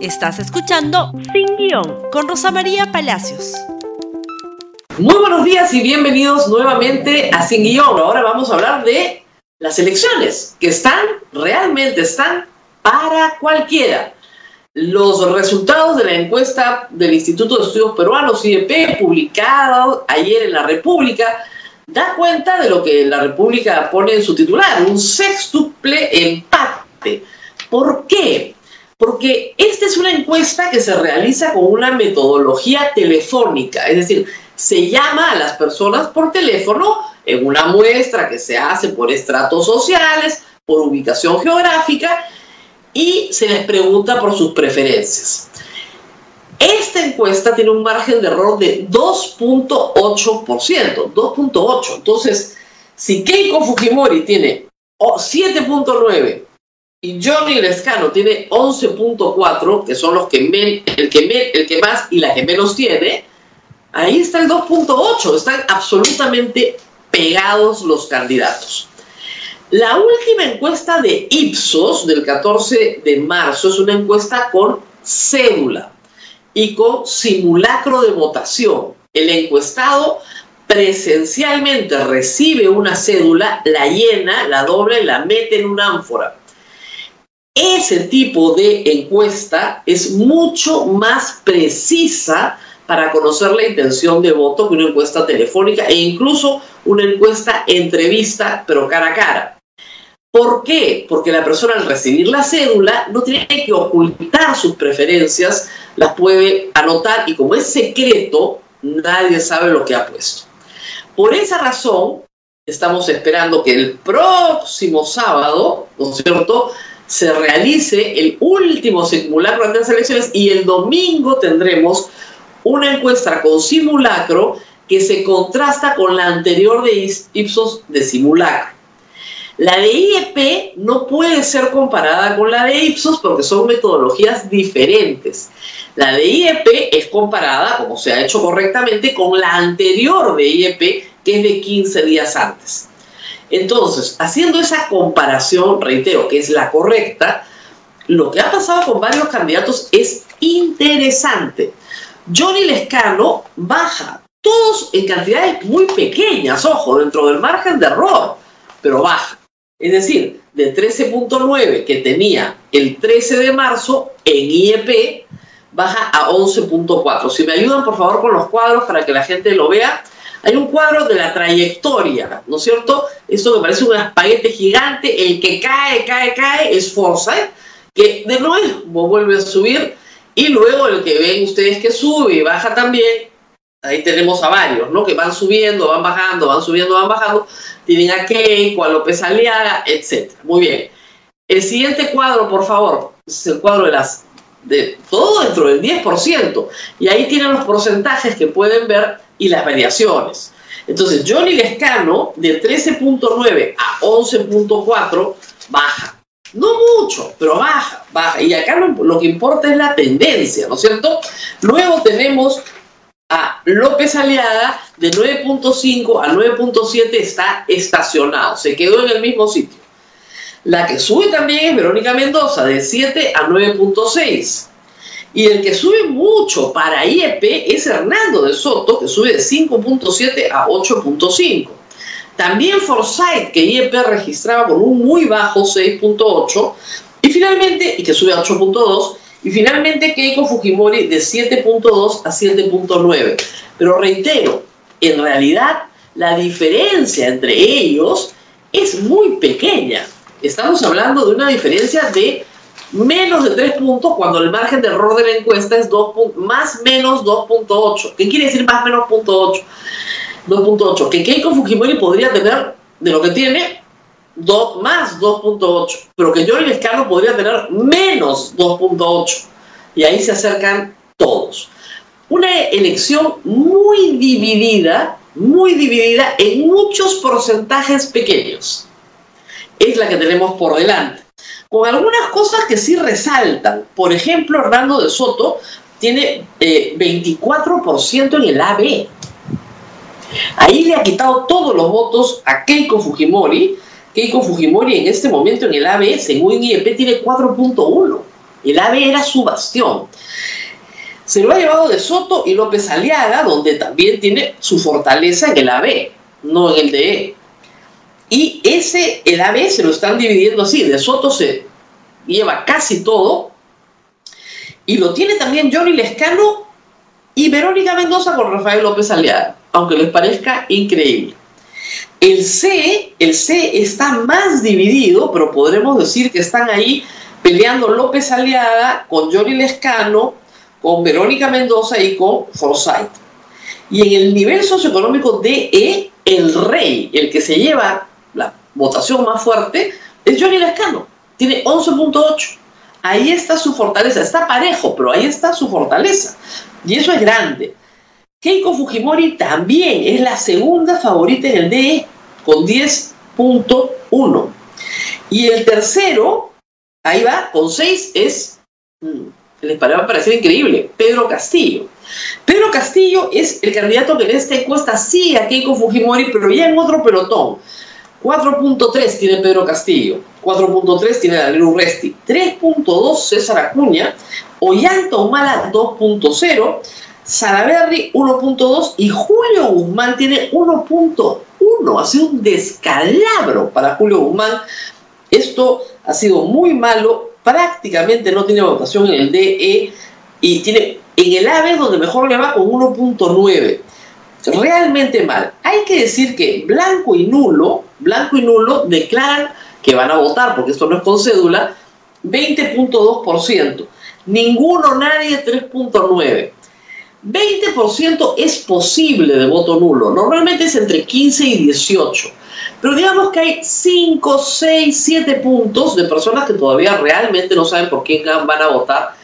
Estás escuchando Sin Guión con Rosa María Palacios. Muy buenos días y bienvenidos nuevamente a Sin Guión. Ahora vamos a hablar de las elecciones, que están, realmente están para cualquiera. Los resultados de la encuesta del Instituto de Estudios Peruanos, IEP, publicado ayer en la República, da cuenta de lo que la República pone en su titular, un sextuple empate. ¿Por qué? Porque esta es una encuesta que se realiza con una metodología telefónica, es decir, se llama a las personas por teléfono en una muestra que se hace por estratos sociales, por ubicación geográfica, y se les pregunta por sus preferencias. Esta encuesta tiene un margen de error de 2.8%, 2.8. Entonces, si Keiko Fujimori tiene 7.9 y Johnny Lescano tiene 11.4, que son los que, el, que más y la que menos tiene, ahí está el 2.8, están absolutamente pegados los candidatos. La última encuesta de Ipsos del 14 de marzo es una encuesta con cédula y con simulacro de votación. El encuestado presencialmente recibe una cédula, la llena, la doble, la mete en una ánfora ese tipo de encuesta es mucho más precisa para conocer la intención de voto que una encuesta telefónica e incluso una encuesta entrevista, pero cara a cara. ¿Por qué? Porque la persona al recibir la cédula no tiene que ocultar sus preferencias, las puede anotar y como es secreto, nadie sabe lo que ha puesto. Por esa razón, estamos esperando que el próximo sábado, ¿no es cierto?, se realice el último simulacro de las elecciones y el domingo tendremos una encuesta con simulacro que se contrasta con la anterior de Ipsos de simulacro. La de IEP no puede ser comparada con la de Ipsos porque son metodologías diferentes. La de IEP es comparada, como se ha hecho correctamente, con la anterior de IEP, que es de 15 días antes. Entonces, haciendo esa comparación, reitero, que es la correcta, lo que ha pasado con varios candidatos es interesante. Johnny Lescano baja, todos en cantidades muy pequeñas, ojo, dentro del margen de error, pero baja. Es decir, de 13.9 que tenía el 13 de marzo en IEP, baja a 11.4. Si me ayudan, por favor, con los cuadros para que la gente lo vea. Hay un cuadro de la trayectoria, ¿no es cierto? Esto me parece un espaguete gigante, el que cae, cae, cae es Forsyth, que de nuevo vuelve a subir, y luego el que ven ustedes que sube y baja también, ahí tenemos a varios, ¿no? Que van subiendo, van bajando, van subiendo, van bajando, tienen a Keiko, a López Aliaga, etc. Muy bien. El siguiente cuadro, por favor, es el cuadro de las de todo dentro del 10%. Y ahí tienen los porcentajes que pueden ver y las variaciones. Entonces, Johnny Lescano de 13.9 a 11.4 baja. No mucho, pero baja, baja. Y acá lo, que importa es la tendencia, ¿no es cierto? Luego tenemos a López Aliaga de 9.5 a 9.7 está estacionado, se quedó en el mismo sitio. La que sube también es Verónica Mendoza de 7 a 9.6. Y el que sube mucho para IEP es Hernando de Soto, que sube de 5.7 a 8.5. También Forsyth, que IEP registraba con un muy bajo 6.8, y finalmente, y que sube a 8.2, y finalmente Keiko Fujimori de 7.2 a 7.9. Pero reitero, en realidad la diferencia entre ellos es muy pequeña. Estamos hablando de una diferencia de menos de 3 puntos cuando el margen de error de la encuesta es 2 más menos 2.8. ¿Qué quiere decir más menos 2.8? 2.8. Que Keiko Fujimori podría tener de lo que tiene 2, más 2.8, pero que Johnny Lescano podría tener menos 2.8. Y ahí se acercan todos. Una elección muy dividida, muy dividida en muchos porcentajes pequeños. Es la que tenemos por delante con algunas cosas que sí resaltan. Por ejemplo, Hernando de Soto tiene 24% eh, en el AB. Ahí le ha quitado todos los votos a Keiko Fujimori. Keiko Fujimori en este momento en el AB, según IEP, tiene 4.1. El AB era su bastión. Se lo ha llevado de Soto y López Aliaga, donde también tiene su fortaleza en el AB, no en el DE. Y ese, el AB se lo están dividiendo así, de Soto se lleva casi todo, y lo tiene también Johnny Lescano y Verónica Mendoza con Rafael López Aliaga, aunque les parezca increíble. El C, el C está más dividido, pero podremos decir que están ahí peleando López Aliaga con Johnny Lescano, con Verónica Mendoza y con Forsyth. Y en el nivel socioeconómico DE, el rey, el que se lleva votación más fuerte, es Johnny Lescano. Tiene 11.8. Ahí está su fortaleza. Está parejo, pero ahí está su fortaleza. Y eso es grande. Keiko Fujimori también es la segunda favorita en el DE, con 10.1. Y el tercero, ahí va, con 6, es, mm, les va a parecer increíble, Pedro Castillo. Pedro Castillo es el candidato que en esta encuesta sigue a Keiko Fujimori, pero ya en otro pelotón. 4.3 tiene Pedro Castillo, 4.3 tiene Daniel Urresti, 3.2 César Acuña, Ollanta Humala 2.0, Salaberry 1.2 y Julio Guzmán tiene 1.1. Ha sido un descalabro para Julio Guzmán. Esto ha sido muy malo, prácticamente no tiene votación en el DE y tiene en el AVE donde mejor le va con 1.9 realmente mal. Hay que decir que blanco y nulo, blanco y nulo declaran que van a votar, porque esto no es con cédula, 20.2%. Ninguno, nadie, 3.9%. 20% es posible de voto nulo. Normalmente es entre 15 y 18. Pero digamos que hay 5, 6, 7 puntos de personas que todavía realmente no saben por quién van a votar.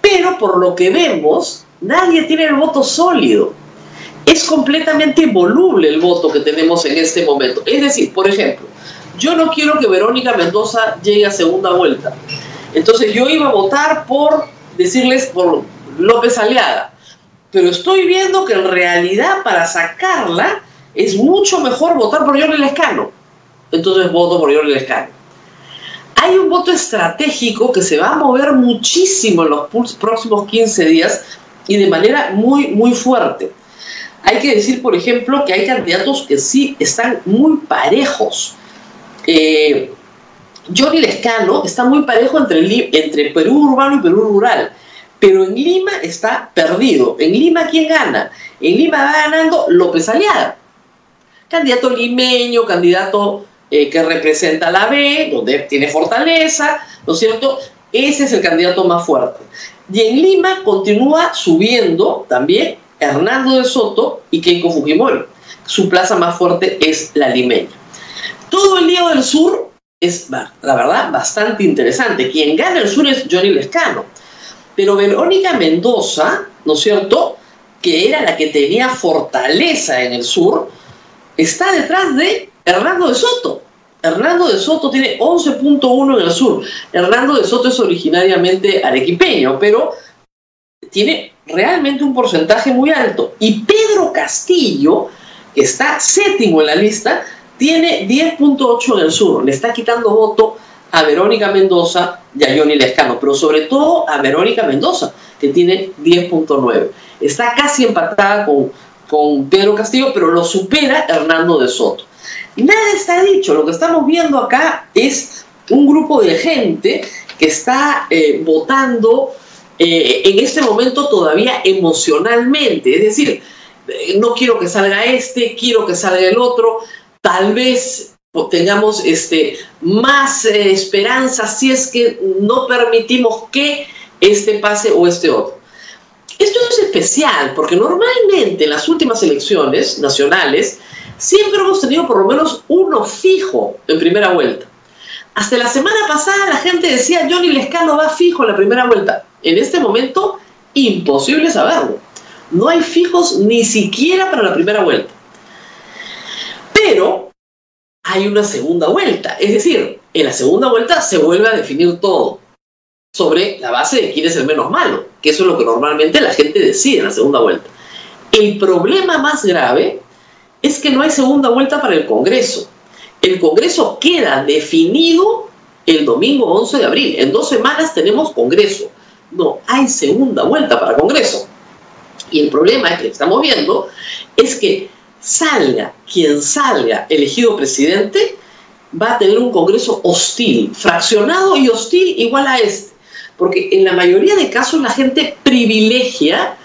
Pero por lo que vemos, nadie tiene el voto sólido es completamente voluble el voto que tenemos en este momento. Es decir, por ejemplo, yo no quiero que Verónica Mendoza llegue a segunda vuelta. Entonces yo iba a votar por decirles por López Aliada. Pero estoy viendo que en realidad para sacarla es mucho mejor votar por Jorge Lescano. Entonces voto por Jorge Lescano. Hay un voto estratégico que se va a mover muchísimo en los próximos 15 días y de manera muy, muy fuerte. Hay que decir, por ejemplo, que hay candidatos que sí están muy parejos. Eh, Johnny Lescano está muy parejo entre, entre Perú urbano y Perú rural, pero en Lima está perdido. En Lima, ¿quién gana? En Lima va ganando López Aliada, candidato limeño, candidato eh, que representa la B, donde tiene fortaleza, ¿no es cierto? Ese es el candidato más fuerte. Y en Lima continúa subiendo también Hernando de Soto y Keiko Fujimori. Su plaza más fuerte es la limeña. Todo el lío del sur es, la verdad, bastante interesante. Quien gana el sur es Johnny Lescano. Pero Verónica Mendoza, ¿no es cierto?, que era la que tenía fortaleza en el sur, está detrás de Hernando de Soto. Hernando de Soto tiene 11.1 en el sur. Hernando de Soto es originariamente arequipeño, pero tiene realmente un porcentaje muy alto. Y Pedro Castillo, que está séptimo en la lista, tiene 10.8 en el sur. Le está quitando voto a Verónica Mendoza y a Johnny Lescano, pero sobre todo a Verónica Mendoza, que tiene 10.9. Está casi empatada con, con Pedro Castillo, pero lo supera Hernando de Soto. Nada está dicho, lo que estamos viendo acá es un grupo de gente que está eh, votando eh, en este momento todavía emocionalmente, es decir, eh, no quiero que salga este, quiero que salga el otro, tal vez tengamos este, más eh, esperanza si es que no permitimos que este pase o este otro. Esto es especial porque normalmente en las últimas elecciones nacionales siempre hemos tenido por lo menos uno fijo en primera vuelta. Hasta la semana pasada la gente decía Johnny Lescano va fijo en la primera vuelta. En este momento, imposible saberlo. No hay fijos ni siquiera para la primera vuelta. Pero hay una segunda vuelta. Es decir, en la segunda vuelta se vuelve a definir todo sobre la base de quién es el menos malo, que eso es lo que normalmente la gente decide en la segunda vuelta. El problema más grave es que no hay segunda vuelta para el Congreso. El Congreso queda definido el domingo 11 de abril. En dos semanas tenemos Congreso. No hay segunda vuelta para Congreso. Y el problema es que estamos viendo es que salga quien salga elegido presidente, va a tener un Congreso hostil, fraccionado y hostil igual a este. Porque en la mayoría de casos la gente privilegia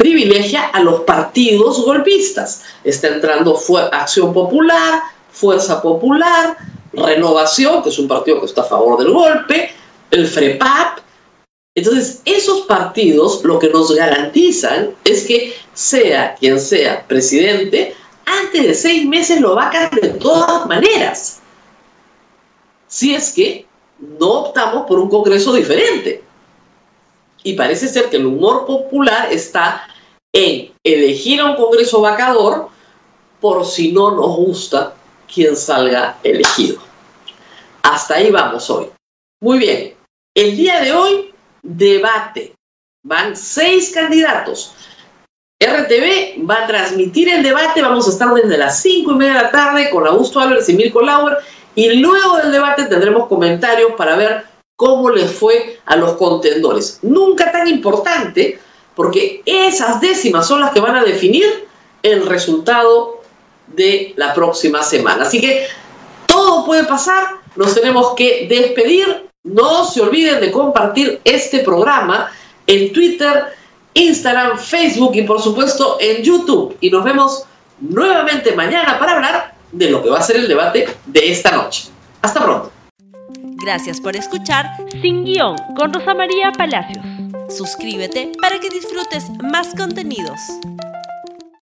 privilegia a los partidos golpistas. Está entrando Acción Popular, Fuerza Popular, Renovación, que es un partido que está a favor del golpe, el FREPAP. Entonces, esos partidos lo que nos garantizan es que sea quien sea presidente, antes de seis meses lo va a caer de todas maneras. Si es que no optamos por un Congreso diferente. Y parece ser que el humor popular está en elegir a un Congreso vacador por si no nos gusta quien salga elegido. Hasta ahí vamos hoy. Muy bien, el día de hoy, debate. Van seis candidatos. RTV va a transmitir el debate, vamos a estar desde las cinco y media de la tarde con Augusto Álvarez y Mirko Lauer y luego del debate tendremos comentarios para ver cómo les fue a los contendores. Nunca tan importante, porque esas décimas son las que van a definir el resultado de la próxima semana. Así que todo puede pasar, nos tenemos que despedir. No se olviden de compartir este programa en Twitter, Instagram, Facebook y por supuesto en YouTube. Y nos vemos nuevamente mañana para hablar de lo que va a ser el debate de esta noche. Hasta pronto. Gracias por escuchar Sin Guión con Rosa María Palacios. Suscríbete para que disfrutes más contenidos.